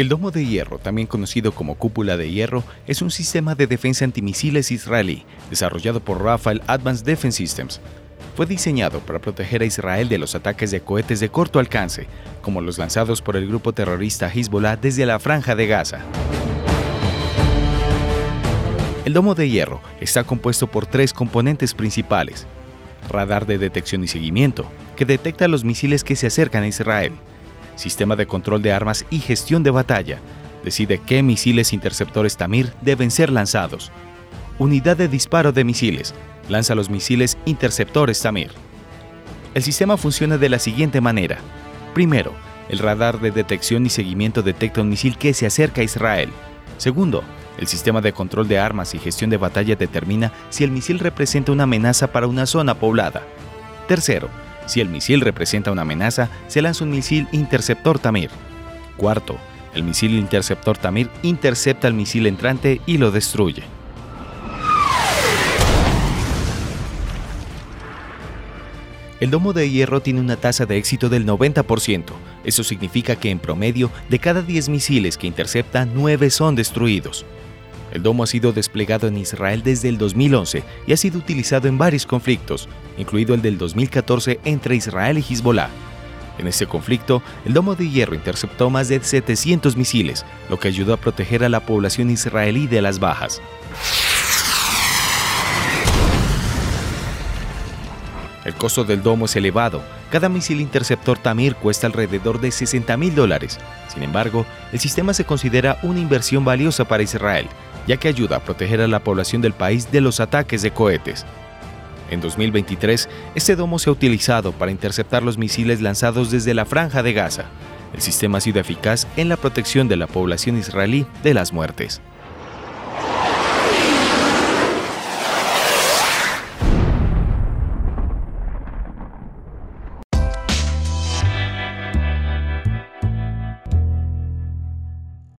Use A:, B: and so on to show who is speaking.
A: El domo de hierro, también conocido como cúpula de hierro, es un sistema de defensa antimisiles israelí desarrollado por Rafael Advanced Defense Systems. Fue diseñado para proteger a Israel de los ataques de cohetes de corto alcance, como los lanzados por el grupo terrorista Hezbollah desde la franja de Gaza. El domo de hierro está compuesto por tres componentes principales. Radar de detección y seguimiento, que detecta los misiles que se acercan a Israel sistema de control de armas y gestión de batalla, decide qué misiles interceptores Tamir deben ser lanzados. Unidad de disparo de misiles, lanza los misiles interceptores Tamir. El sistema funciona de la siguiente manera. Primero, el radar de detección y seguimiento detecta un misil que se acerca a Israel. Segundo, el sistema de control de armas y gestión de batalla determina si el misil representa una amenaza para una zona poblada. Tercero, si el misil representa una amenaza, se lanza un misil interceptor Tamir. Cuarto, el misil interceptor Tamir intercepta el misil entrante y lo destruye. El domo de hierro tiene una tasa de éxito del 90%. Eso significa que en promedio, de cada 10 misiles que intercepta, 9 son destruidos. El domo ha sido desplegado en Israel desde el 2011 y ha sido utilizado en varios conflictos, incluido el del 2014 entre Israel y Hezbollah. En ese conflicto, el domo de hierro interceptó más de 700 misiles, lo que ayudó a proteger a la población israelí de las bajas. El costo del domo es elevado. Cada misil interceptor Tamir cuesta alrededor de 60 mil dólares. Sin embargo, el sistema se considera una inversión valiosa para Israel, ya que ayuda a proteger a la población del país de los ataques de cohetes. En 2023, este domo se ha utilizado para interceptar los misiles lanzados desde la franja de Gaza. El sistema ha sido eficaz en la protección de la población israelí de las muertes.